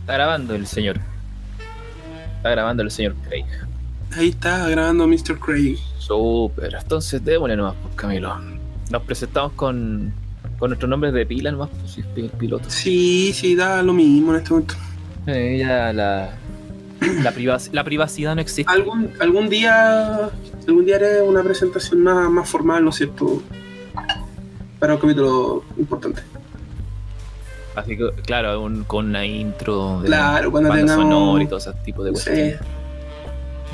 Está grabando el señor. Está grabando el señor Craig. Ahí está grabando Mr. Craig. Super. Entonces démosle nomás, pues Camilo. Nos presentamos con, con nuestros nombres de pila nomás, pues si es piloto. Sí, sí, da lo mismo en este momento. Eh, ya la, la, privac- la privacidad no existe. Algún, algún día algún día haré una presentación más, más formal, ¿no es cierto? Para un capítulo importante. Así que, claro, un- con una intro de Claro, cuando banda tengamos- sonora y todo ese tipo de cuestiones. sé.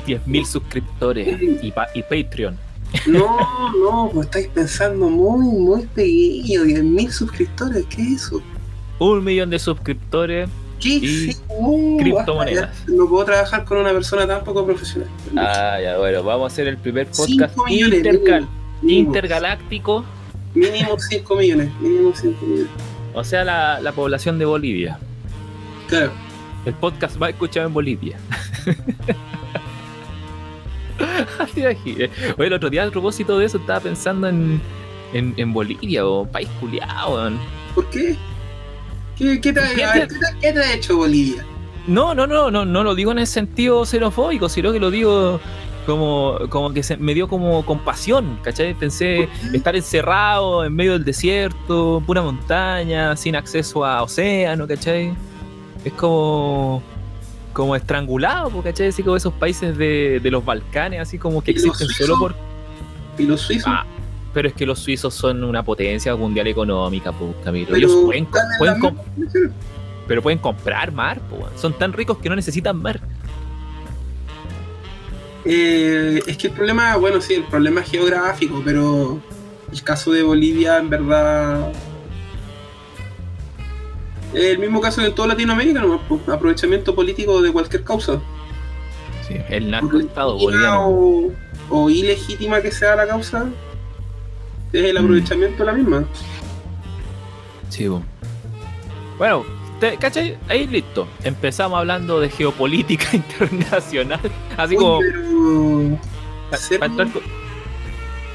10.000 suscriptores y, pa- y Patreon. No, no, pues estáis pensando muy, muy pequeño. 10.000 suscriptores, ¿qué es eso? Un millón de suscriptores. ¿Qué Y es eso? criptomonedas. Ya. No puedo trabajar con una persona tan poco profesional. Ah, ya, bueno, vamos a hacer el primer podcast millones, Mínimo, intergaláctico. Mínimo 5 millones. Mínimo 5 millones. O sea, la, la población de Bolivia. Claro. El podcast va escuchado en Bolivia. Oye, el otro día, a propósito de eso, estaba pensando en, en, en Bolivia o país culiado. ¿Por qué? ¿Qué, qué te, ¿Qué a ¿qué te- qué te ha hecho Bolivia? No, no, no, no, no lo digo en el sentido xenofóbico, sino que lo digo como, como que se, me dio como compasión, ¿cachai? Pensé estar encerrado en medio del desierto, pura montaña, sin acceso a océano, ¿cachai? Es como como estrangulado, ¿cachai? Así como esos países de, de los Balcanes, así como que ¿Y los existen solo por... ¿Y los suizos? Ah, pero es que los suizos son una potencia mundial económica, po, Camilo. Pero Ellos pueden, pueden pero pueden comprar mar, po, son tan ricos que no necesitan mar. Eh, es que el problema, bueno, sí, el problema es geográfico, pero el caso de Bolivia, en verdad. Es el mismo caso en toda Latinoamérica, nomás, pues, aprovechamiento político de cualquier causa. Sí, el narcoestado boliviano. O, o ilegítima que sea la causa, es el Mm. aprovechamiento de la misma. Sí, po. Bueno, te- ¿cachai? Ahí listo. Empezamos hablando de geopolítica internacional. Así Uy, como pero- para entrar, con-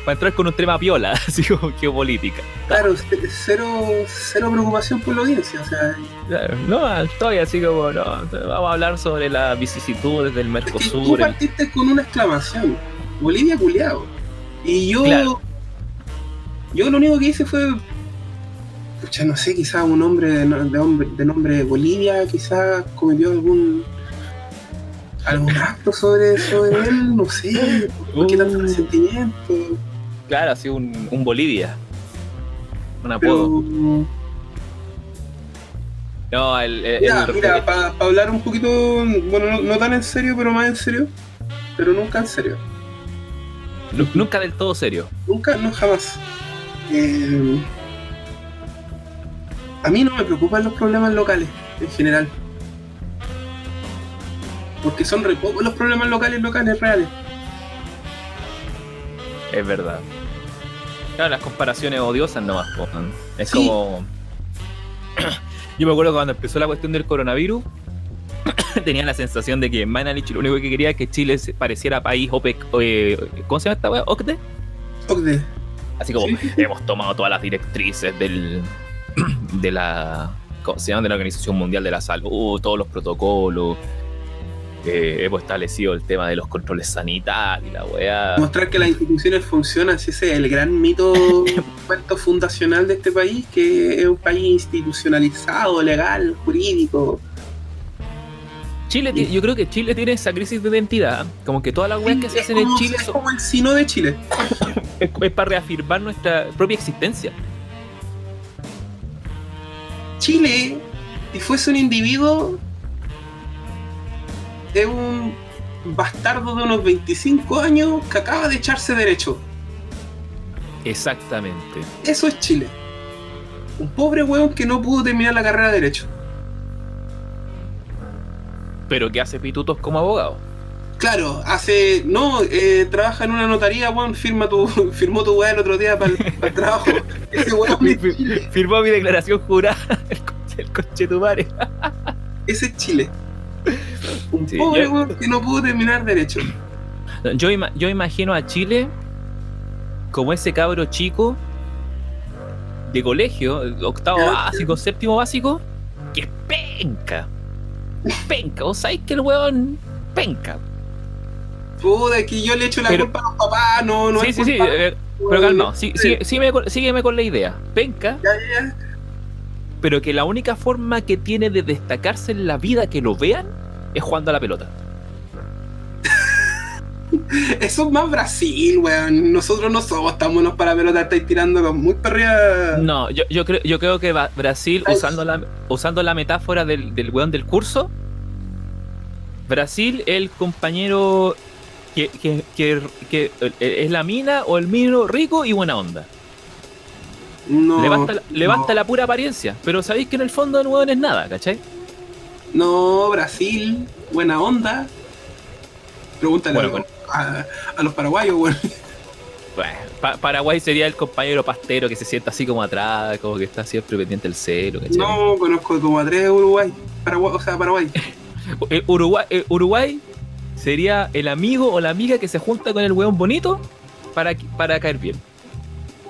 pa' entrar con un tema piola, así como geopolítica. Claro, cero, cero preocupación por la audiencia. O sea, Claro, No, estoy así como, no, vamos a hablar sobre las vicisitudes del es que tú Mercosur. partiste con una exclamación. Bolivia culiado. Y yo. Claro. Yo lo único que hice fue. Pucha, no sé, quizás un hombre de, de hombre de nombre Bolivia, quizás cometió algún. algún acto sobre, sobre él, no sé. ¿Por qué tanto Uh. resentimiento? Claro, así un, un Bolivia. Un apodo. Pero. No, el, el- Mira, el- mira, para hablar un poquito, bueno, no, no tan en serio, pero más en serio, pero nunca en serio. nu- nunca del todo serio. Nunca, no jamás. Eh, a mí no me preocupan los problemas locales, en general. Porque son re pocos los problemas locales locales reales. Es verdad. Claro, las comparaciones odiosas nomás. po. Es Sí. como. Yo me acuerdo cuando empezó la cuestión del coronavirus. tenía la sensación de que Manalik lo único que quería es que Chile pareciera país OPEC. eh, ¿Cómo se llama esta weá? ¿OCDE? Ocde. Así como Sí. hemos tomado todas las directrices del. De la. ¿Cómo se llama? De la Organización Mundial de la Salud, todos los protocolos. eh, hemos establecido el tema de los controles sanitarios y la weá. Mostrar que las instituciones funcionan, si ese es el gran mito cuento fundacional de este país, que es un país institucionalizado, legal, jurídico. Chile, yo creo que Chile tiene esa crisis de identidad. Como que todas las weas que se hacen en Chile es son- como el sino de Chile. es, es para reafirmar nuestra propia existencia. Chile, si fuese un individuo, es un bastardo de unos 25 años que acaba de echarse derecho. Exactamente. Eso es Chile. Un pobre weón que no pudo terminar la carrera de derecho. Pero que hace pitutos como abogado. Claro, hace. No, eh, trabaja en una notaría, weón, firma tu, firmó tu weá el otro día para el, trabajo. Ese weón. Firmó mi declaración jurada el, co- el conchetumare. Ese es Chile. Un Sí, pobre yo- weón que no pudo terminar derecho. Yo, ima- yo imagino a Chile como ese cabro chico de colegio, octavo básico, séptimo básico, que es penca. penca. Vos sabés que el weón penca. Puta, es que yo le echo la Pero- culpa a los papás, no, no sí, es sí, sí. eh, pero calma, sí, sí, sígueme, con, sígueme con la idea. Penca, Ya, ya, ya. pero que la única forma que tiene de destacarse en la vida que lo vean es jugando a la pelota. Eso es más Brasil, weón. Nosotros no somos tan buenos para pelota, estáis tirando con muy perrea. No, yo, yo, creo, yo creo que Brasil, Ay. usando la, usando la metáfora del, del weón del curso, Brasil es el compañero que, que- que- que, eh, es la mina o el mino rico y buena onda. No, la- no. levanta la pura apariencia, pero sabéis que en el fondo weón es nada, ¿cachai? No, Brasil, buena onda. Pregúntale Bueno, a- con- a, a los paraguayos, weón. Bueno, Pa- Paraguay sería el compañero pastero que se sienta así como atrás, como que está siempre pendiente del cero, ¿cachai? No, conozco como a tres de Uruguay. Paraguay, o sea, Paraguay. El Uruguay, Uruguay sería el amigo o la amiga que se junta con el weón bonito para, para caer bien.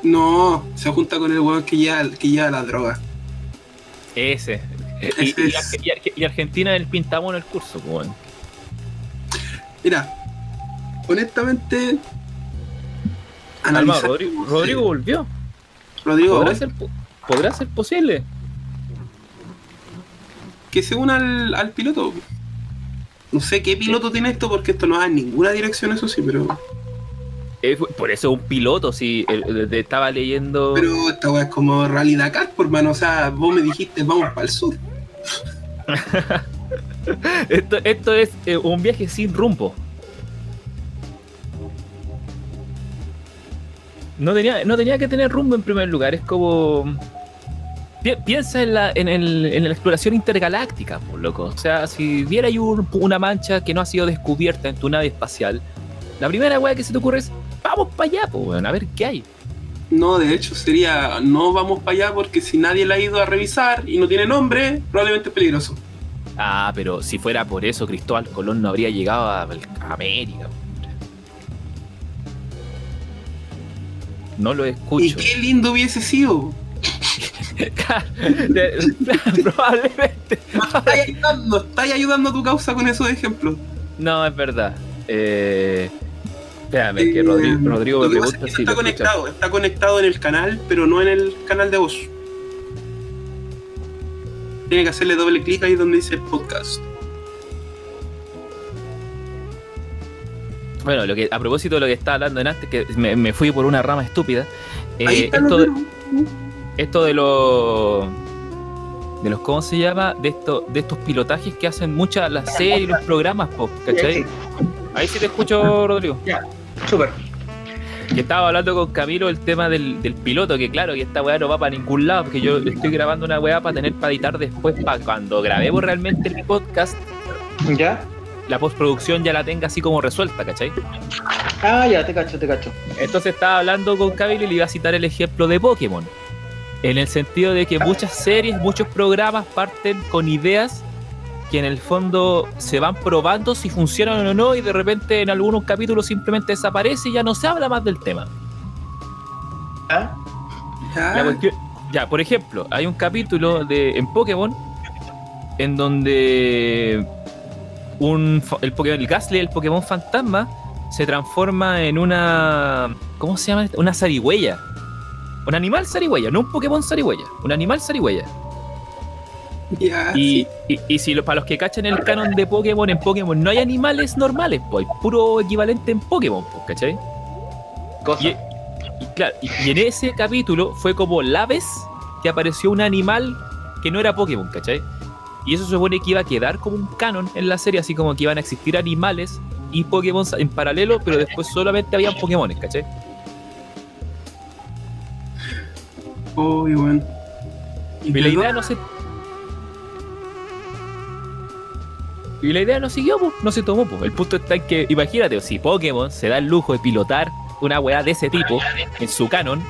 No, se junta con el weón que lleva, que lleva la droga. Ese. Y, Ese y- es- y- y- y Argentina en el el curso, pues, weón. Mira, honestamente. Analizar- Rodrigo, volvió. Rodrigo, ¿Podrá ser, po- ¿Podrá ser posible? que se una al, al piloto. No sé qué piloto tiene esto porque esto no va en ninguna dirección, eso sí, pero. Eh, por eso es un piloto, si estaba leyendo. Pero esta weá es como Rally Dakar, por mano. O sea, vos me dijiste, vamos para el sur. Esto, esto es eh, un viaje sin rumbo. No tenía, no tenía que tener rumbo en primer lugar, es como... Pi- Piensa en la, en, el- en la exploración intergaláctica, por loco. O sea, si viera ahí un- una mancha que no ha sido descubierta en tu nave espacial, la primera weá que se te ocurre es, vamos para allá, pues, weón, a ver qué hay. No, de hecho sería, no vamos para allá porque si nadie la ha ido a revisar y no tiene nombre, probablemente es peligroso. Ah, pero si fuera por eso, Cristóbal Colón no habría llegado a, América. No lo Y escucho. qué lindo hubiese sido. Probablemente. No estáis ayudando, a tu causa con esos ejemplos. No, es verdad. Eh, espérame, que Eh, Rodrigo, me pregunta es que si está escucha. conectado, está conectado en el canal, pero no en el canal de voz. Tiene que hacerle doble clic ahí donde dice podcast. Bueno, lo que, a propósito de lo que estaba hablando en antes, que me, me fui por una rama estúpida. eh, esto, de, esto de los. De los, ¿cómo se llama? De, esto, de estos pilotajes que hacen muchas las series y los programas, po, ¿cachai? Ahí sí te escucho, Rodrigo. Súper. Que estaba hablando con Camilo el tema del, del piloto, que claro, que esta weá no va para ningún lado, porque yo estoy grabando una weá para tener para editar después, para cuando grabemos realmente el podcast, ¿Ya? la postproducción ya la tenga así como resuelta, ¿cachai? Ah, ya, te cacho, te cacho. Entonces estaba hablando con Camilo y le iba a citar el ejemplo de Pokémon. En el sentido de que muchas series, muchos programas parten con ideas que en el fondo se van probando si funcionan o no y de repente en algunos capítulos simplemente desaparece y ya no se habla más del tema. ¿Ah? Ya, La cuestión- ya, por ejemplo, hay un capítulo de, en Pokémon en donde un, el, Pokémon, el Gastly, el Pokémon fantasma, se transforma en una. ¿Cómo se llama? Una zarigüeya. Un animal zarigüeya, no un Pokémon zarigüeya, un animal zarigüeya. ya, Y, y, y si lo- para los que cachan el canon de Pokémon, en Pokémon no hay animales normales, pues hay puro equivalente en Pokémon, pues, ¿cachai? Cosa. Y, y claro, y, y en ese capítulo fue como la vez que apareció un animal que no era Pokémon, ¿cachai? Y eso se supone que iba a quedar como un canon en la serie, así como que iban a existir animales y Pokémon en paralelo, pero después solamente habían Pokémon, ¿cachai? Uy, bueno. Y la idea no se. Y la idea no siguió, pues, no se tomó. pues. El punto está en que, imagínate, si Pokémon se da el lujo de pilotar una weá de ese tipo en su canon,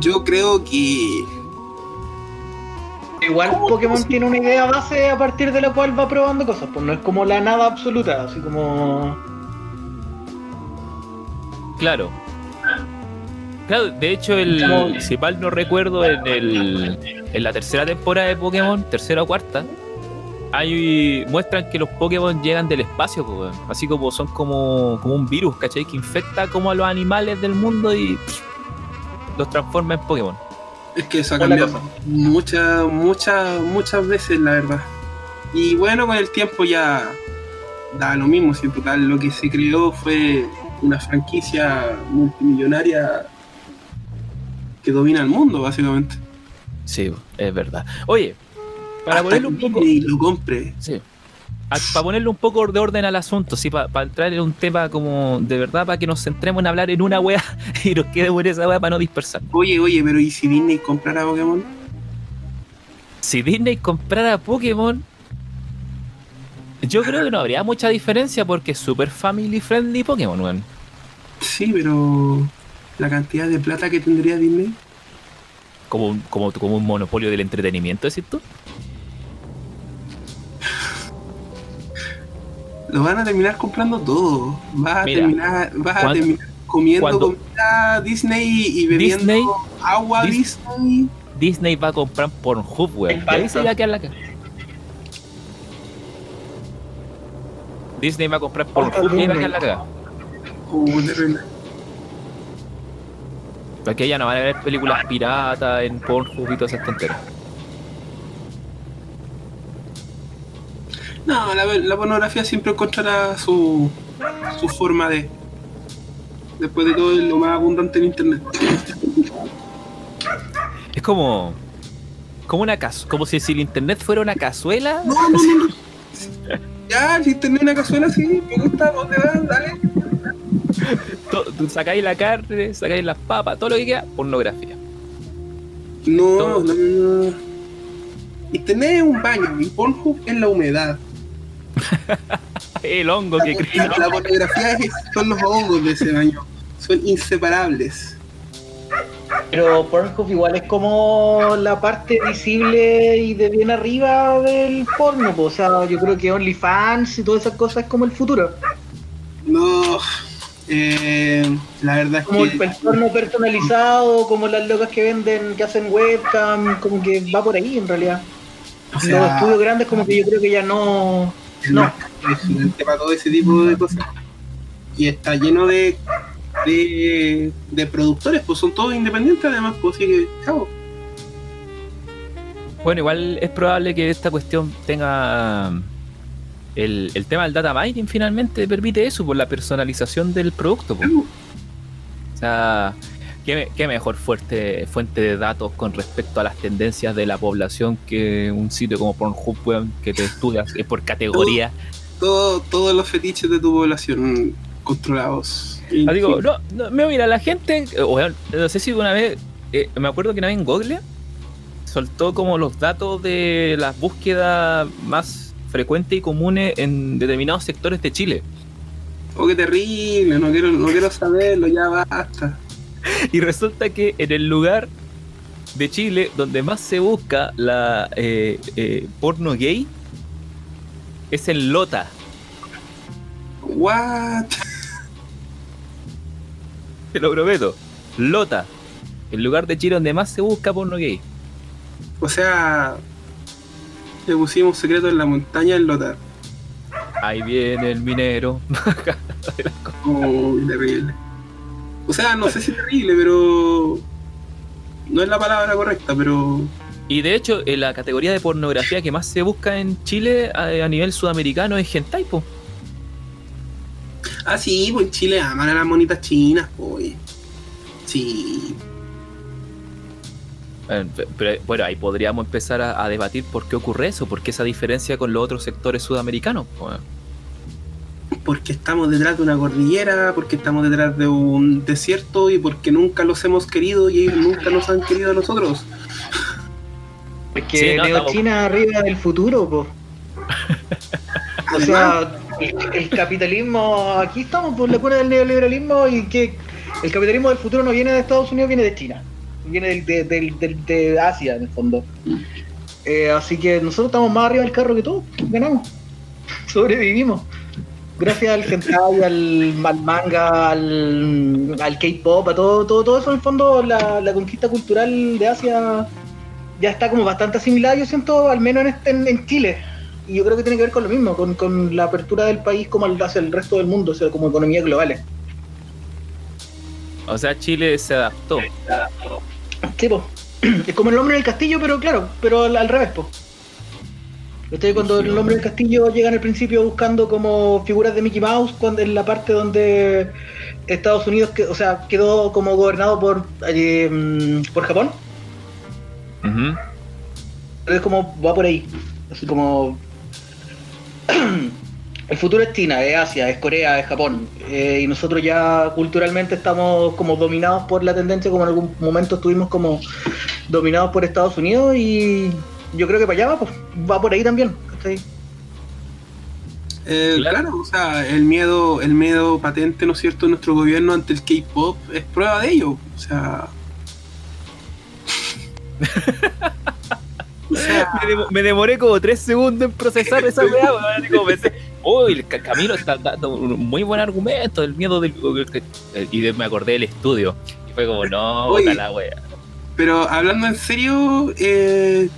Yo creo que. Igual ¿Cómo Pokémon tiene una idea base a partir de la cual va probando cosas, pues no es como la nada absoluta, así como... Claro. Claro, de hecho, el, Como- si mal no recuerdo, en, el, en la tercera temporada de Pokémon, tercera o cuarta, hay muestran que los Pokémon llegan del espacio, así como son como, como un virus, ¿cachai? Que infecta como a los animales del mundo y pff, los transforma en Pokémon. Es que eso ha cambiado muchas, muchas, muchas veces, la verdad. Y bueno, con el tiempo ya da lo mismo, si en total lo que se creó fue una franquicia multimillonaria que domina el mundo, básicamente. Sí, es verdad. Oye, para Hasta ponerle un poco. Disney lo compre. Sí. Para ponerle un poco de orden al asunto, sí, para entrar en un tema como de verdad, para que nos centremos en hablar en una wea y nos quedemos en esa wea para no dispersar. Oye, oye, pero ¿y si Disney comprara Pokémon? Si Disney comprara Pokémon, yo creo que no habría mucha diferencia porque es super family friendly Pokémon, weón. Sí, pero la cantidad de plata que tendría Disney. Como un, como, como un monopolio del entretenimiento, decís tú. Lo van a terminar comprando todo. Vas a Mira, terminar, vas a terminar comiendo cuando- comida Disney y bebiendo Disney- agua Dis- Disney. Disney va a comprar Pornhub, weón. Ahí se va a quedar la cara. Disney va a comprar Pornhub y ahí va a quedar la cagada. Porque ya no van a ver películas piratas en Pornhub y todas esas tonteras. No, la, la pornografía siempre encontrará su, su forma de. Después de todo, es lo más abundante en internet. Es como. Como una como si, si el internet fuera una cazuela. No, no, no. no. Ya, si tenés una cazuela así, me gusta, ¿dónde vas? Dale. sacáis la carne, sacáis las papas, todo lo que queda, pornografía. No, Todo. no, no, no. Internet es un baño y Pornhub es la humedad. El hongo La, que la- crea. la pornografía es- son los hongos de ese baño. Son inseparables. Pero Pornhub igual es como la parte visible y de bien arriba del porno, po. o sea, yo creo que OnlyFans y todas esas cosas es como el futuro. No, eh, la verdad es Como el, que el porno personalizado, como las locas que venden, que hacen webcam, como que va por ahí en realidad. o Los estudios grandes como que yo creo que ya no... el no. es para todo ese tipo de cosas. Y está lleno de, de, de productores, pues son todos independientes además, pues así que, chao. Bueno, igual es probable que esta cuestión tenga. El, el tema del data mining finalmente permite eso, por la personalización del producto. O sea, ¿qué, qué mejor fuerte, fuente de datos con respecto a las tendencias de la población que un sitio como Pornhub, que te estudias eh, por categoría. Todo, todos los fetiches de tu población controlados. Ah, digo, no, mira, la gente, eh, no sé si una vez, eh, me acuerdo que una vez en Google soltó como los datos de las búsquedas más frecuentes y comunes en determinados sectores de Chile. Oh, qué terrible, no quiero, no quiero saberlo, ya basta. Y resulta que en el lugar de Chile donde más se busca la eh, eh, porno gay es en Lota. What? Te lo prometo. Lota. El lugar de Chile donde más se busca porno gay. O sea, le pusimos secreto en la montaña en Lotar. Ahí viene el minero. Oh, terrible. O sea, no sé si terrible, pero. No es la palabra correcta, pero. Y de hecho, en la categoría de pornografía que más se busca en Chile a, a nivel sudamericano es hentai, po. Ah, sí, pues en Chile aman a las monitas chinas, pues. Sí. Eh, pe- Pero bueno, ahí podríamos empezar a, a debatir por qué ocurre eso, por qué esa diferencia con los otros sectores sudamericanos. po. Porque estamos detrás de una cordillera, porque estamos detrás de un desierto y porque nunca los hemos querido y ellos nunca nos han querido a nosotros. Es que Sí, no, Neochina arriba del futuro, po. O sea, el, el capitalismo, aquí estamos por la cuna del neoliberalismo y que el capitalismo del futuro no viene de Estados Unidos, viene de China, viene del- de, del- del- de Asia en el fondo. Eh, así que nosotros estamos más arriba del carro que todos, ganamos, sobrevivimos. Gracias al hentai, al, al manga, al, al K-pop, a todo, todo, todo eso en el fondo, la, la conquista cultural de Asia ya está como bastante asimilada, yo siento, al menos en, este- en- en Chile. Y yo creo que tiene que ver con lo mismo, con, con la apertura del país como hacia el resto del mundo, o sea, como economías globales. O sea, Chile se adaptó. Sí, po. Es como el hombre del castillo, pero claro, pero al, al revés, po. ¿Viste? Cuando el hombre del castillo llega al principio buscando como figuras de Mickey Mouse, cuando en la parte donde Estados Unidos, que, o sea, quedó como gobernado por eh, mm, por Japón. Ujú. Es como va por ahí, así como el futuro es China, es Asia, es Corea, es Japón, eh, y nosotros ya culturalmente estamos como dominados por la tendencia, como en algún momento estuvimos como dominados por Estados Unidos y yo creo que para allá va, pues, va por ahí también. ¿cachai? Eh, Claro. claro. o sea, el miedo, el miedo patente, ¿no es cierto?, de nuestro gobierno ante el K-pop es prueba de ello. O sea. o sea, Me, demo- me demoré como tres segundos en procesar esa weá, como pensé, uy, el Ca- Camilo está dando un muy buen argumento, el miedo del. Y de- me acordé del estudio. Y fue como, no, Oye. la wea. pero hablando en serio, eh,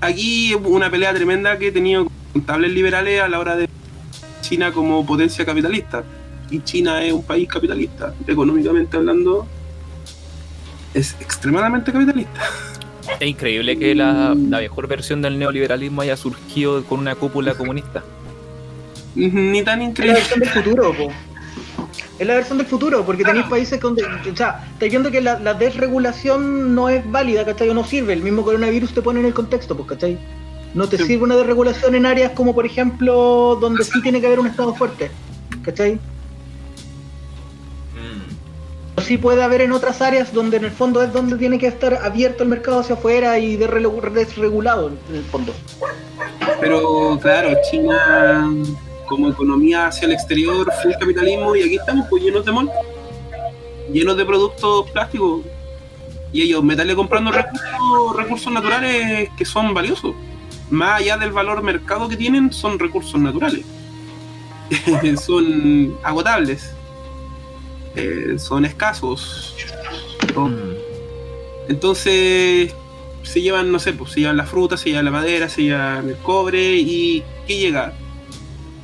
aquí hubo una pelea tremenda que he tenido con contables liberales a la hora de China como potencia capitalista. Y China es un país capitalista, económicamente hablando, es extremadamente capitalista. Es increíble que la, la mejor versión del neoliberalismo haya surgido con una cúpula comunista. Ni tan Es la increíble. versión del futuro, po. Es la versión del futuro, porque tenéis países donde, o sea, estáis viendo que la, la desregulación no es válida, ¿cachai? O no sirve. El mismo coronavirus te pone en el contexto, pues, ¿cachai? No te Sí. sirve una desregulación en áreas como, por ejemplo, donde sí tiene que haber un Estado fuerte, ¿cachai? O sí puede haber en otras áreas donde en el fondo es donde tiene que estar abierto el mercado hacia afuera y desregu- desregulado, en el fondo. Pero claro, China como economía hacia el exterior, full capitalismo, y aquí estamos pues llenos de mall, llenos de productos plásticos. Y ellos meterle comprando recursos, recursos naturales que son valiosos. Más allá del valor mercado que tienen, son recursos naturales. son agotables. Eh, son escasos. Mm. entonces se llevan, no sé, pues se llevan la fruta, se llevan la madera, se llevan el cobre y ¿qué llega?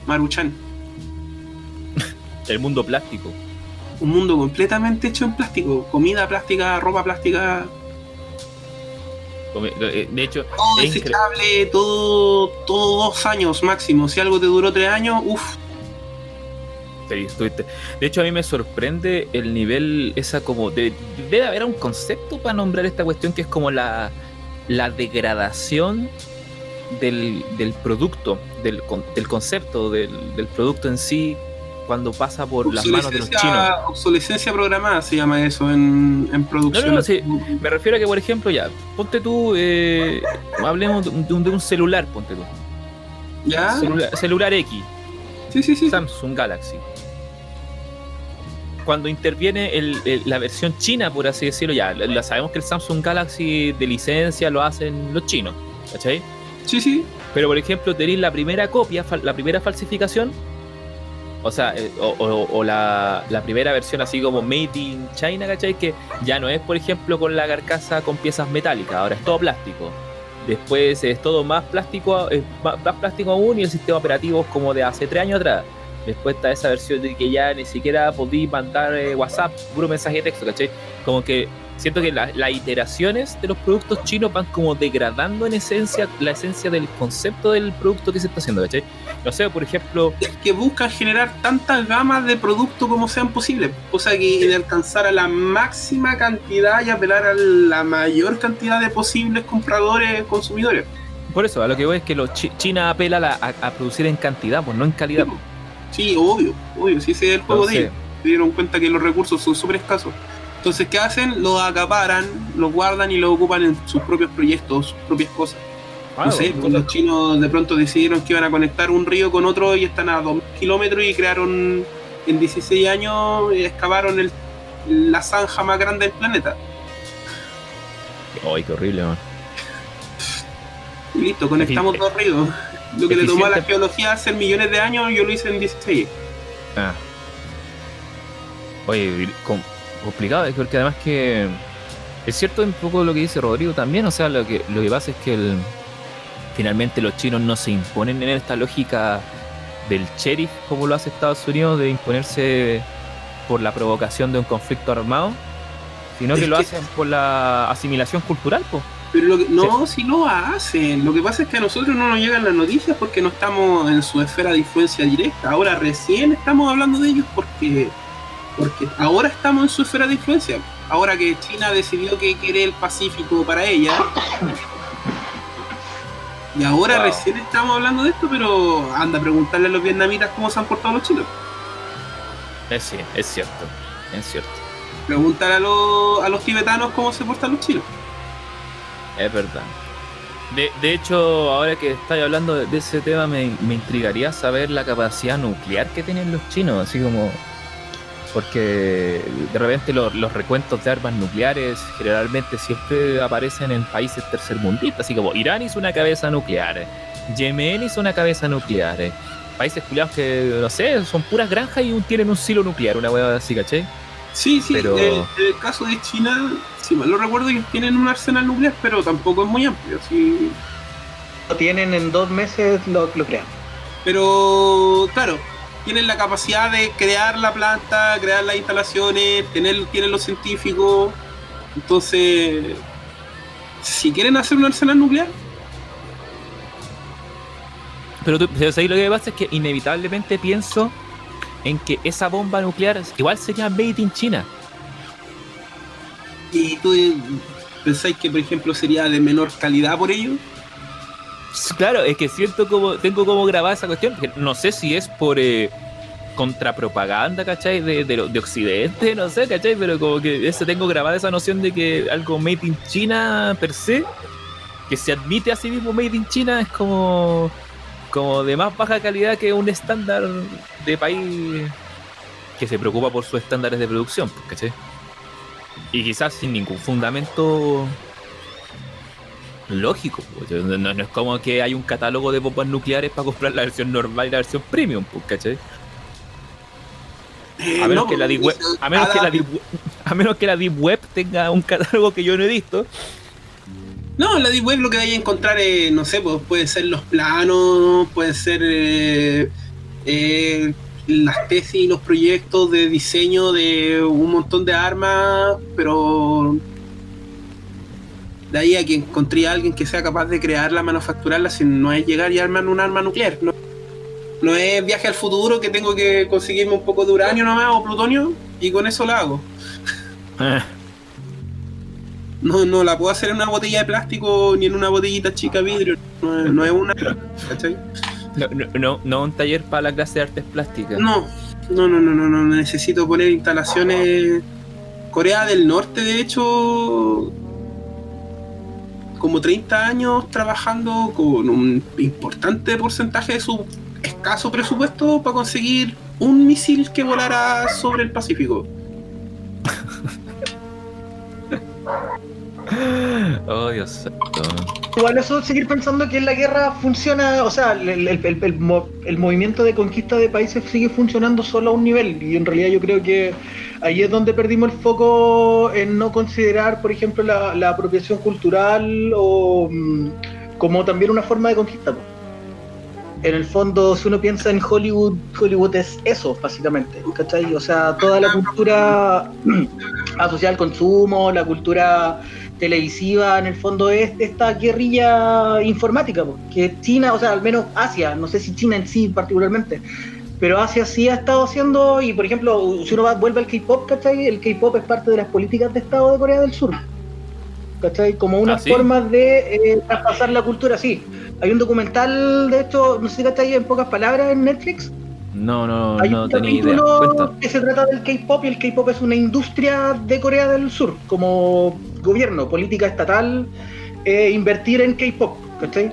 Maruchan. El mundo plástico. Un mundo completamente hecho en plástico. Comida plástica, ropa plástica, Come- eh, De hecho, todo Es desechable, todo, todo dos años máximo. Si algo te duró tres años, uff. De hecho, a mí me sorprende el nivel, esa como. de- debe haber un concepto para nombrar esta cuestión que es como la, la degradación del, del producto, del, del concepto, del, del producto en sí, cuando pasa por las manos de los chinos. obsolescencia, programada se llama eso en, en producción. No, no, no, sí. Me refiero a que, por ejemplo, ya, ponte tú, eh, hablemos de un, de un celular, ponte tú. ¿Ya? Celular, celular X, Sí, sí, sí. Samsung Galaxy. Cuando interviene el- el- la versión china, por así decirlo, ya, la, la sabemos que el Samsung Galaxy de licencia lo hacen los chinos, ¿cachai? Sí, sí. Pero por ejemplo, tenéis la primera copia, la primera falsificación, o sea, eh, o, la, primera versión así como Made in China, ¿cachai? Que ya no es, por ejemplo, con la carcasa con piezas metálicas, ahora es todo plástico. Después es todo más plástico, es más, más plástico aún y el sistema operativo es como de hace tres años atrás. Después está esa versión de que ya ni siquiera podí mandar eh, WhatsApp, puro mensaje de texto, ¿cachai? Como que siento que la- las iteraciones de los productos chinos van como degradando en esencia la esencia del concepto del producto que se está haciendo, ¿cachai? No sé, por ejemplo, Es que buscan generar tantas gamas de productos como sean posibles, cosa que de alcanzar a la máxima cantidad y apelar a la mayor cantidad de posibles compradores, consumidores. por eso, a lo que voy es que los chi- China apela a, la- a- a producir en cantidad, pues no en calidad. Sí, obvio, obvio, si ese es el juego de Entonces, ellos. Se dieron cuenta que los recursos son súper escasos. Entonces, ¿qué hacen? Los acaparan, los guardan y los ocupan en sus propios proyectos, sus propias cosas. ah, no sé, pues los chinos de pronto decidieron que iban a conectar un río con otro y están a 2.000 kilómetros y crearon, en 16 años, eh, excavaron el- la zanja más grande del planeta. Ay, qué horrible, man. Y listo, conectamos dos ríos. Lo que le tomó a la geología hacer millones de años, yo lo hice en 16. Ah. Oye, com- complicado, es porque además que es cierto un poco lo que dice Rodrigo también, o sea, lo que, lo que pasa es que el, finalmente los chinos no se imponen en esta lógica del sheriff como lo hace Estados Unidos, de imponerse por la provocación de un conflicto armado, sino que lo hacen por la asimilación cultural, pues. Pero lo que- no, si lo hacen. Lo que pasa es que a nosotros no nos llegan las noticias porque no estamos en su esfera de influencia directa. Ahora recién estamos hablando de ellos porque, porque ahora estamos en su esfera de influencia. Ahora que China decidió que quiere el Pacífico para ella. Y ahora Wow. recién estamos hablando de esto, pero anda a preguntarle a los vietnamitas cómo se han portado los chinos. Es, sí, es cierto, es cierto, Preguntar a los, a los tibetanos cómo se portan los chinos. es verdad. De, de hecho, ahora que estáis hablando de, de ese tema, me, me intrigaría saber la capacidad nuclear que tienen los chinos, así como... Porque de repente los, los recuentos de armas nucleares generalmente siempre aparecen en países tercermundistas, así como Irán hizo una cabeza nuclear, Yemen hizo una cabeza nuclear, países culiados que, no sé, son puras granjas y un- tienen un silo nuclear, una hueá así, ¿cachai? Sí, sí, Pero- en el caso de China, si mal lo recuerdo, ellos tienen un arsenal nuclear, pero tampoco es muy amplio. sí. Lo tienen en dos meses, lo, lo crean. Pero, claro, tienen la capacidad de crear la planta, crear las instalaciones, tener, tienen los científicos. Entonces, si quieren hacer un arsenal nuclear, Pero tú, pero ¿sabes lo que pasa? Es que inevitablemente pienso en que esa bomba nuclear igual sería made in China. y tú pensáis que, por ejemplo, sería de menor calidad por ello, Claro, es que siento como, tengo como grabada esa cuestión, no sé si es por eh, contrapropaganda, ¿cachai? De, de, de Occidente, no sé, ¿cachai? Pero como que ese tengo grabada esa noción de que algo made in China per se, que se admite a sí mismo made in China, es como, como de más baja calidad que un estándar de país que se preocupa por sus estándares de producción, ¿cachai? Y quizás sin ningún fundamento lógico. pues. No, es como que hay un catálogo de bombas nucleares para comprar la versión normal y la versión premium, pues, ¿cachai? A menos, no, que la deep web, a, menos que la deep web- a menos que la Deep Web tenga un catálogo que yo no he visto. No, la Deep Web lo que vais a encontrar, eh, no sé, pues pueden ser los planos, pueden ser eh, eh, las tesis y los proyectos de diseño de un montón de armas, pero de ahí a que encontré a alguien que sea capaz de crearla, manufacturarla, si no es llegar y armar un arma nuclear. No, no es viaje al futuro que tengo que conseguirme un poco de uranio nomás o plutonio y con eso la hago. Ah, No, no la puedo hacer en una botella de plástico ni en una botellita chica vidrio. No, es- no es una. ¿cachai? No, no, no, no un taller para la clase de artes plásticas. No, no, no, no, no, no. Necesito poner instalaciones. Corea del Norte, de hecho, como 30 años trabajando con un importante porcentaje de su escaso presupuesto para conseguir un misil que volara sobre el Pacífico. Oh, Dios santo. Igual eso seguir pensando que la guerra funciona, o sea, el, el- el- el mo- el movimiento de conquista de países sigue funcionando solo a un nivel y en realidad yo creo que ahí es donde perdimos el foco en no considerar, por ejemplo, la, apropiación cultural o mm, como también una forma de conquista. En el fondo, si uno piensa en Hollywood, Hollywood es eso, básicamente, ¿cachai? O sea, toda la cultura asociada al consumo, la cultura televisiva en el fondo es esta guerrilla informática, po, que China, o sea, al menos Asia, no sé si China en sí particularmente, pero Asia sí ha estado haciendo, y por ejemplo, si uno va, vuelve al K-pop, ¿cachai? El K-pop es parte de las políticas de Estado de Corea del Sur, ¿cachai? Como una ¿Ah, sí? forma de eh, traspasar la cultura, sí. Hay un documental, de hecho, no sé cachai, en pocas palabras en Netflix, No, no, hay no un tenía idea. Cuenta. que se trata del K-pop y el K-pop es una industria de Corea del Sur, como gobierno, política estatal, eh, invertir en K-pop, ¿cachai?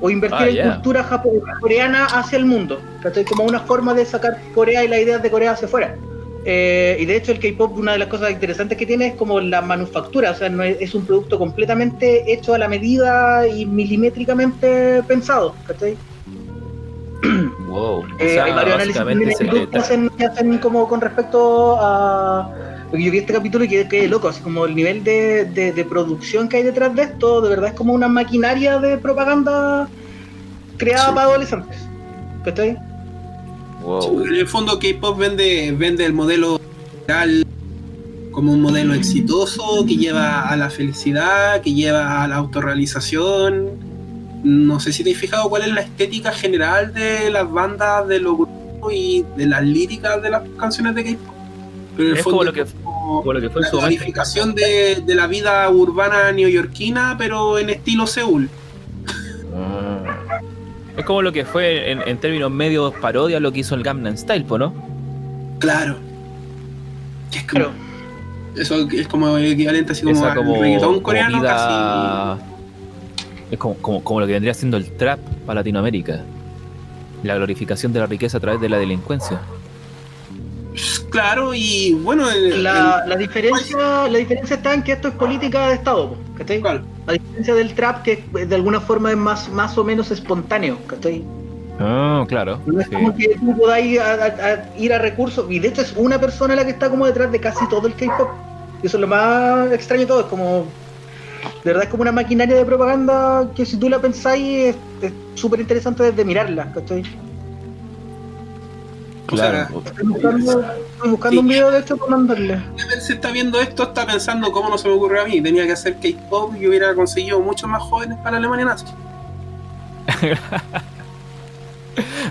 O invertir Ah, en cultura coreana hacia el mundo, ¿cachai? Como una forma de sacar Corea y las ideas de Corea hacia afuera. Eh, y de hecho el K-pop, una de las cosas interesantes que tiene es como la manufactura, o sea, no es, es un producto completamente hecho a la medida y milimétricamente pensado, ¿cachai? Wow. O Eh, sea, hay varios análisis que hacen, hacen como con respecto a Porque yo vi este capítulo y quedé, quedé loco, así como el nivel de, de- de producción que hay detrás de esto, de verdad es como una maquinaria de propaganda creada Sí. para adolescentes. ¿Cachai? Wow. En el fondo K-pop vende, vende el modelo real como un modelo exitoso que lleva a la felicidad, que lleva a la autorrealización. No sé si te has fijado cuál es la estética general de las bandas, de los grupos y de las líricas de las canciones de K-pop. Pero en el Es fondo como lo que- como como lo que fue en la glorificación de, de la vida urbana neoyorquina, pero en estilo Seúl. Ah. Es como lo que fue en, en términos medios parodia lo que hizo el Gangnam Style, ¿no? Claro. Es como- Claro. Eso es como el equivalente así como Esa al como, reggaetón como coreano vida- Es como, como, como lo que vendría siendo el trap para Latinoamérica. La glorificación de la riqueza a través de la delincuencia. Claro, y bueno, el, La, la diferencia, la diferencia está en que esto es política de Estado, ¿cachai? claro. A diferencia del trap, que de alguna forma es más, más o menos espontáneo, ¿cachai? Ah, claro. No es sí. como que tú podáis a- a- a ir a recursos, y de hecho es una persona la que está como detrás de casi todo el K-pop. Y eso es lo más extraño de todo, es como. De verdad es como una maquinaria de propaganda que si tú la pensáis es es súper interesante desde mirarla, ¿cachai? O sea, Claro. Estoy buscando, estoy buscando Sí. un video de esto para mandarle. Se está viendo esto, está pensando cómo no se me ocurrió a mí. Tenía que hacer K-pop y hubiera conseguido muchos más jóvenes para Alemania nazi.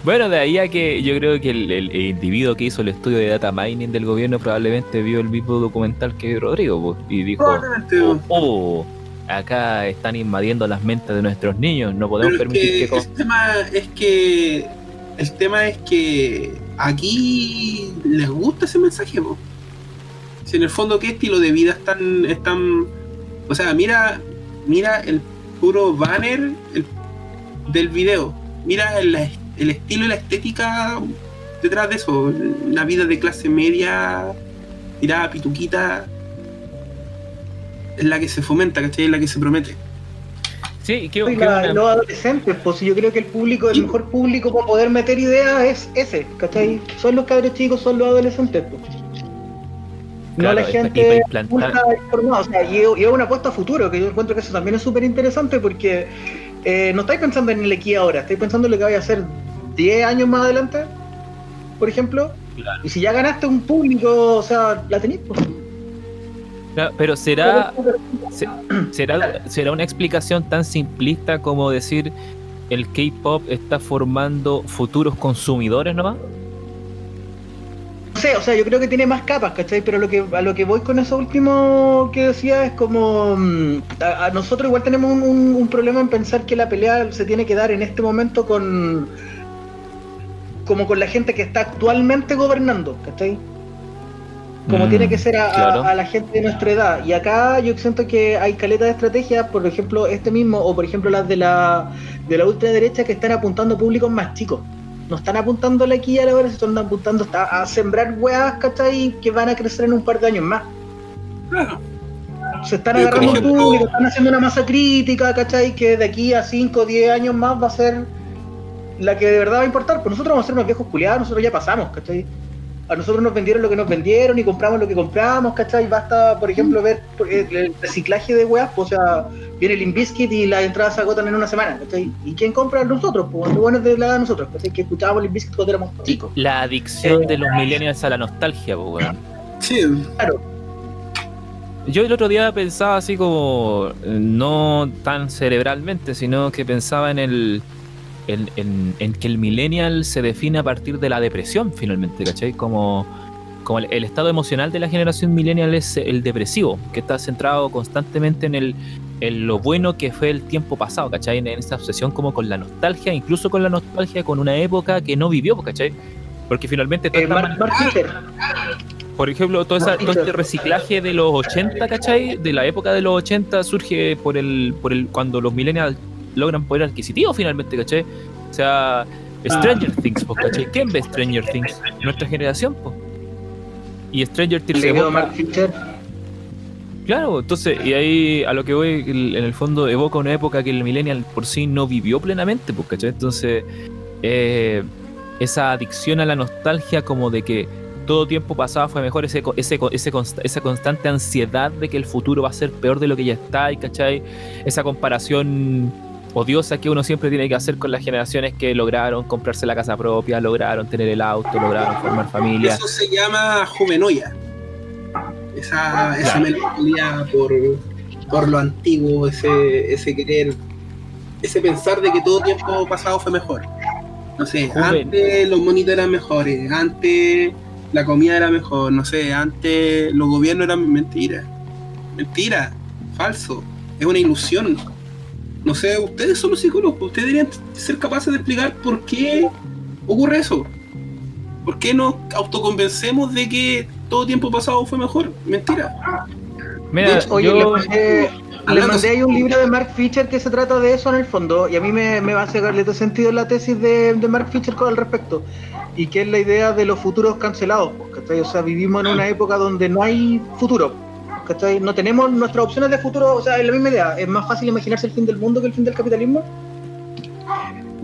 Bueno, de ahí a que yo creo que el, el- el individuo que hizo el estudio de data mining del gobierno probablemente vio el mismo documental que Rodrigo po, y dijo, oh, oh, acá están invadiendo las mentes de nuestros niños, no podemos Pero es permitir que que... el tema es que el tema es que aquí les gusta ese mensaje, po. Si en el fondo qué estilo de vida están, están, o sea, mira, mira el puro banner el- del video, mira el, el estilo y la estética detrás de eso, la vida de clase media, tirada pituquita, es la que se fomenta, ¿cachai? Es la que se promete. Sí, la- una- los adolescentes, pues yo creo que el público, el mejor público para poder meter ideas es ese, ¿cachai? Son los cabros chicos, son los adolescentes, pues. No la gente implantar- o sea, y es, y es una apuesta a futuro, que yo encuentro que eso también es súper interesante porque eh, no estáis pensando en el aquí ahora, estáis pensando en lo que vaya a hacer 10 años más adelante, por ejemplo, Claro. y si ya ganaste un público, o sea, la tenéis, pues. Claro, pero será, se- será, será una explicación tan simplista como decir el K-pop está formando futuros consumidores nomás. No sé, o sea, yo creo que tiene más capas, ¿cachai? Pero lo que, a lo que voy con eso último que decía es como. mm, A, a nosotros igual tenemos un, un- un problema en pensar que la pelea se tiene que dar en este momento con. como con la gente que está actualmente gobernando, ¿cachai? Como Mm, tiene que ser a, a- claro. a la gente de nuestra edad. Y acá yo siento que hay caleta de estrategias, por ejemplo, este mismo, o por ejemplo las de la, de la ultraderecha que están apuntando a públicos más chicos. No están apuntándole aquí a la hora, se están apuntando hasta a sembrar weas, ¿cachai? Que van a crecer en un par de años más. Claro. Se están agarrando ejemplo- público, están haciendo una masa crítica, ¿cachai? Que de aquí a 5 o 10 años más va a ser la que de verdad va a importar. Pues nosotros vamos a ser unos viejos culiados, nosotros ya pasamos, ¿cachai? A nosotros nos vendieron lo que nos vendieron y compramos lo que compramos, ¿cachai? Basta, por ejemplo, ver por- el reciclaje de weas, pues, o sea, viene el Inbiscuit y las entradas se agotan en una semana, ¿cachai? ¿Y quién compra? Nosotros, pues, lo bueno es de la edad de nosotros, ¿cachai? Que escuchábamos el Inbiscuit cuando éramos chicos. La adicción Eh, de los millennials a la nostalgia, pues, weón. Sí, Yo el otro día pensaba así como, eh, no tan cerebralmente, sino que pensaba en el. En, en- en que el millennial se define a partir de la depresión, finalmente, ¿cachai? Como, como el, el estado emocional de la generación millennial es el depresivo, que está centrado constantemente en, el, en lo bueno que fue el tiempo pasado, ¿cachai? En, esta obsesión como con la nostalgia, incluso con la nostalgia con una época que no vivió, ¿cachai? Porque finalmente Eh, Mark, Mark por ejemplo, todo, esa- todo este reciclaje de los 80, ¿cachai? De la época de los 80 surge por el, por el cuando los millennials logran poder adquisitivo finalmente, ¿cachai? O sea, Stranger Things, pues, ¿cachai? ¿Quién ve Stranger Things? Nuestra generación, pues. Y Stranger Things Le quedó Mark Fisher. Claro, entonces, y ahí a lo que voy, en el fondo evoca una época que el millennial por sí no vivió plenamente, pues, ¿cachai? Entonces, eh, esa adicción a la nostalgia como de que todo tiempo pasado fue mejor, ese, co- ese, co- ese esa constante ansiedad de que el futuro va a ser peor de lo que ya está, y ¿cachai? Esa comparación odiosa que uno siempre tiene que hacer con las generaciones que lograron comprarse la casa propia, lograron tener el auto, lograron formar familia. Eso se llama juvenoia. Esa, esa Claro. melancolía por, por lo antiguo, ese, ese querer, ese pensar de que todo tiempo pasado fue mejor. No sé, Juven- antes los monitos eran mejores, antes la comida era mejor, no sé, antes los gobiernos eran mentira. Mentira, falso, es una ilusión. No sé, ustedes son los psicólogos, ustedes deberían ser capaces de explicar por qué ocurre eso. ¿Por qué nos autoconvencemos de que todo tiempo pasado fue mejor? Mentira. Mira, Oye, yo- le mandé, ahí un libro de Mark Fisher que se trata de eso en el fondo, y a mí me, me va a sacarle todo sentido la tesis de, de Mark Fisher con al respecto, y que es la idea de los futuros cancelados, ¿cachai? O sea, vivimos en una época donde no hay futuro, ¿cachai? No tenemos nuestras opciones de futuro, o sea, es la misma idea, es más fácil imaginarse el fin del mundo que el fin del capitalismo.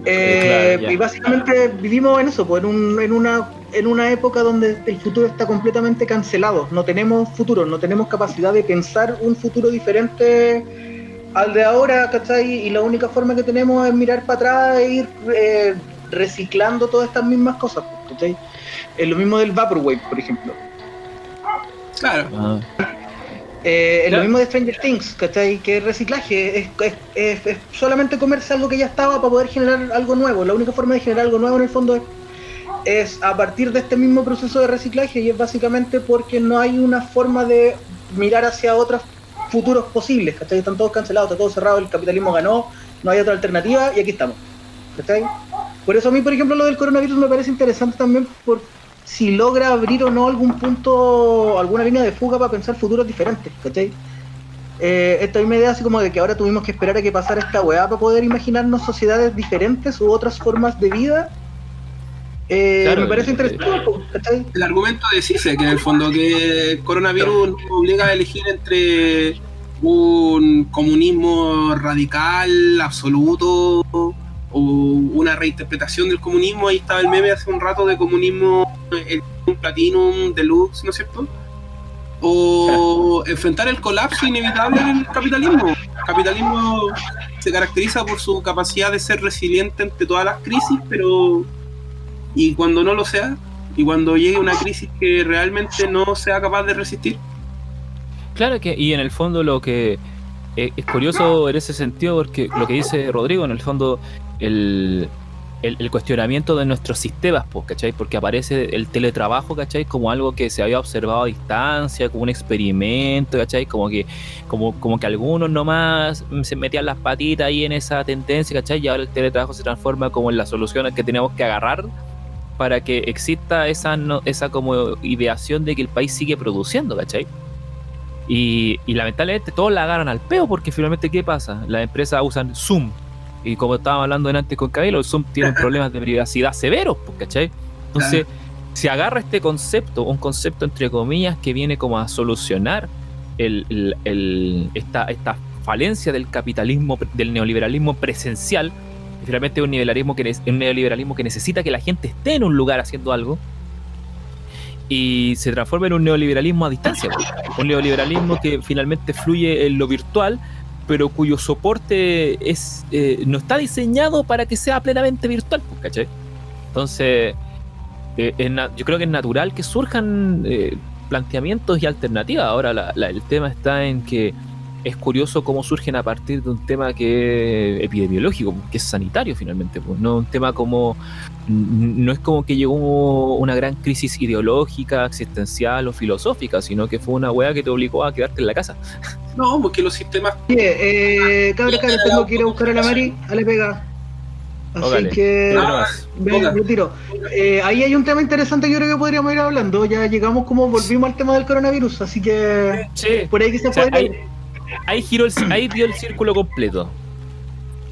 Eh, claro, ya. y básicamente vivimos en eso, pues, en, un- en una en una época donde el futuro está completamente cancelado. No tenemos futuro, no tenemos capacidad de pensar un futuro diferente al de ahora, ¿cachai? Y la única forma que tenemos es mirar para atrás e ir eh, reciclando todas estas mismas cosas, ¿cachai? Es lo mismo del Vaporwave, por ejemplo. Claro. Ah. Eh, es lo mismo de Stranger Things, ¿cachai? Que es reciclaje, es, es- es- es solamente comerse algo que ya estaba para poder generar algo nuevo. La única forma de generar algo nuevo en el fondo es, es a partir de este mismo proceso de reciclaje y es básicamente porque no hay una forma de mirar hacia otros futuros posibles, ¿cachai? Están todos cancelados, está todo cerrado, el capitalismo ganó, no hay otra alternativa y aquí estamos, ¿cachai? Por eso a mí, por ejemplo, lo del coronavirus me parece interesante también por si logra abrir o no algún punto, alguna línea de fuga para pensar futuros diferentes, ¿cachai? Eh, esta misma idea así como de que ahora tuvimos que esperar a que pasara esta weá para poder imaginarnos sociedades diferentes u otras formas de vida. Eh, Claro, me parece eh, interesante, ¿cachai? El argumento de CICE, que en el fondo que el coronavirus nos obliga a elegir entre un comunismo radical, absoluto, o una reinterpretación del comunismo. Ahí estaba el meme hace un rato de comunismo, el un platinum deluxe, ¿no es cierto? O enfrentar el colapso inevitable del capitalismo. El capitalismo se caracteriza por su capacidad de ser resiliente ante todas las crisis, pero y cuando no lo sea, y cuando llegue una crisis que realmente no sea capaz de resistir. Claro que, y en el fondo lo que eh, es curioso en ese sentido, porque lo que dice Rodrigo, en el fondo, el, el, el cuestionamiento de nuestros sistemas, pues, ¿cachai? Porque aparece el teletrabajo, ¿cachai? Como algo que se había observado a distancia, como un experimento, ¿cachai? Como que, como, como que algunos nomás se metían las patitas ahí en esa tendencia, ¿cachai? Y ahora el teletrabajo se transforma como en la solución a que tenemos que agarrar para que exista esa, no- esa como ideación de que el país sigue produciendo, ¿cachai? Y, y lamentablemente todos la agarran al peo porque finalmente ¿qué pasa? Las empresas usan Zoom. Y como estábamos hablando antes con Cabello, el Zoom tiene problemas de privacidad severos, pues, ¿cachai? Entonces, se agarra este concepto, un concepto entre comillas que viene como a solucionar el, el- el- esta, esta falencia del capitalismo, del neoliberalismo presencial. Y finalmente es un neoliberalismo, que, un neoliberalismo que necesita que la gente esté en un lugar haciendo algo y se transforma en un neoliberalismo a distancia. pues. Un neoliberalismo que finalmente fluye en lo virtual, pero cuyo soporte es eh, no está diseñado para que sea plenamente virtual, pues, ¿cachai? Entonces, eh, yo creo que es natural que surjan eh, planteamientos y alternativas. Ahora el tema está en que es curioso cómo surgen a partir de un tema que es epidemiológico, que es sanitario finalmente, pues no un tema como no es como que llegó una gran crisis ideológica, existencial o filosófica, sino que fue una weá que te obligó a quedarte en la casa. No, porque los sistemas Oye, eh, cabra, cabra, tengo que ir a buscar a la Mari a la pega. Así que me Ponga. retiro. Eh, ahí hay un tema interesante que yo creo que podríamos ir hablando. Ya llegamos como volvimos al tema del coronavirus, así que Sí. por ahí que se O sea, ahí, ahí giró el, ahí dio el círculo completo.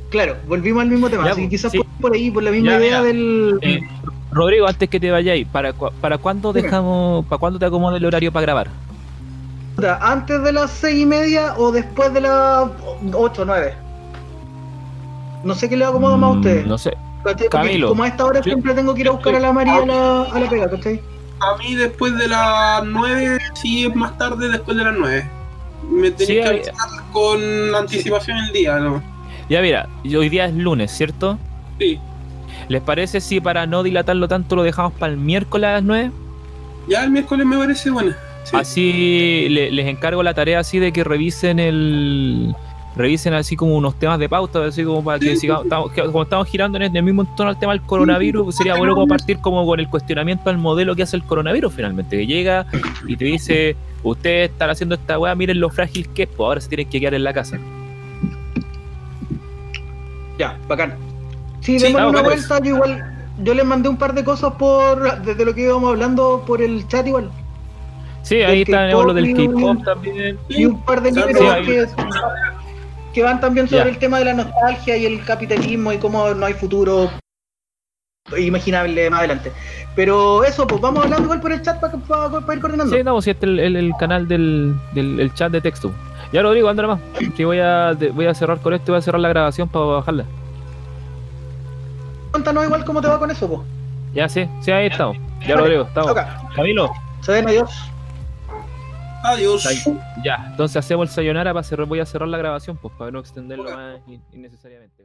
Claro, volvimos al mismo tema. Ya, así que quizás sí. por, por ahí, por la misma Ya, idea del. Eh, Rodrigo, antes que te vayáis, ¿para, ¿para cuándo dejamos, para cuándo te acomoda el horario para grabar? ¿Antes de las seis y media o después de las ocho o nueve? No sé qué le acomoda más a ustedes. Mm, No sé. Camilo. Como a esta hora siempre tengo que ir a buscar a la María a la, a la pega, ¿cachai? A mí después de las 9, sí es más tarde después de las 9. Me tenéis Sí, que avisar con anticipación el día, ¿no? Ya mira, hoy día es lunes, ¿cierto? Sí. ¿Les parece si para no dilatarlo tanto lo dejamos para el miércoles a las 9? Ya el miércoles me parece buena. Sí. Así le- les encargo la tarea así de que revisen el revisen así como unos temas de pauta, así como para que Sí. sigamos, estamos, como estamos girando en el mismo entorno al tema del coronavirus, pues sería bueno como partir como con el cuestionamiento al modelo que hace el coronavirus finalmente, que llega y te dice, ustedes están haciendo esta weá, miren lo frágil que es, pues ahora se tienen que quedar en la casa. Ya, bacán. Sí, Sí, démosle vamos, una pues. vuelta. Yo igual, yo les mandé un par de cosas por desde lo que íbamos hablando por el chat igual. Sí, ahí está lo del K-pop también. Y un par de Sí, libros ahí- que, que van también sobre el tema de la nostalgia y el capitalismo y cómo no hay futuro imaginable más adelante. Pero eso, pues vamos hablando igual por el chat para, ir coordinando. Sí, no, si este es el, el- el canal del, del el chat de texto. Ya Rodrigo, anda nomás. Que voy a, voy a cerrar con esto y voy a cerrar la grabación para bajarla. Cuéntanos igual cómo te va con eso, pues. Ya sí, sí, ahí estamos. Ya Vale, Rodrigo, estamos. toca. Camilo, Se ven, adiós. Adiós. ya. Entonces hacemos el sayonara para cerrar, voy a cerrar la grabación, pues para no extenderlo más in- innecesariamente.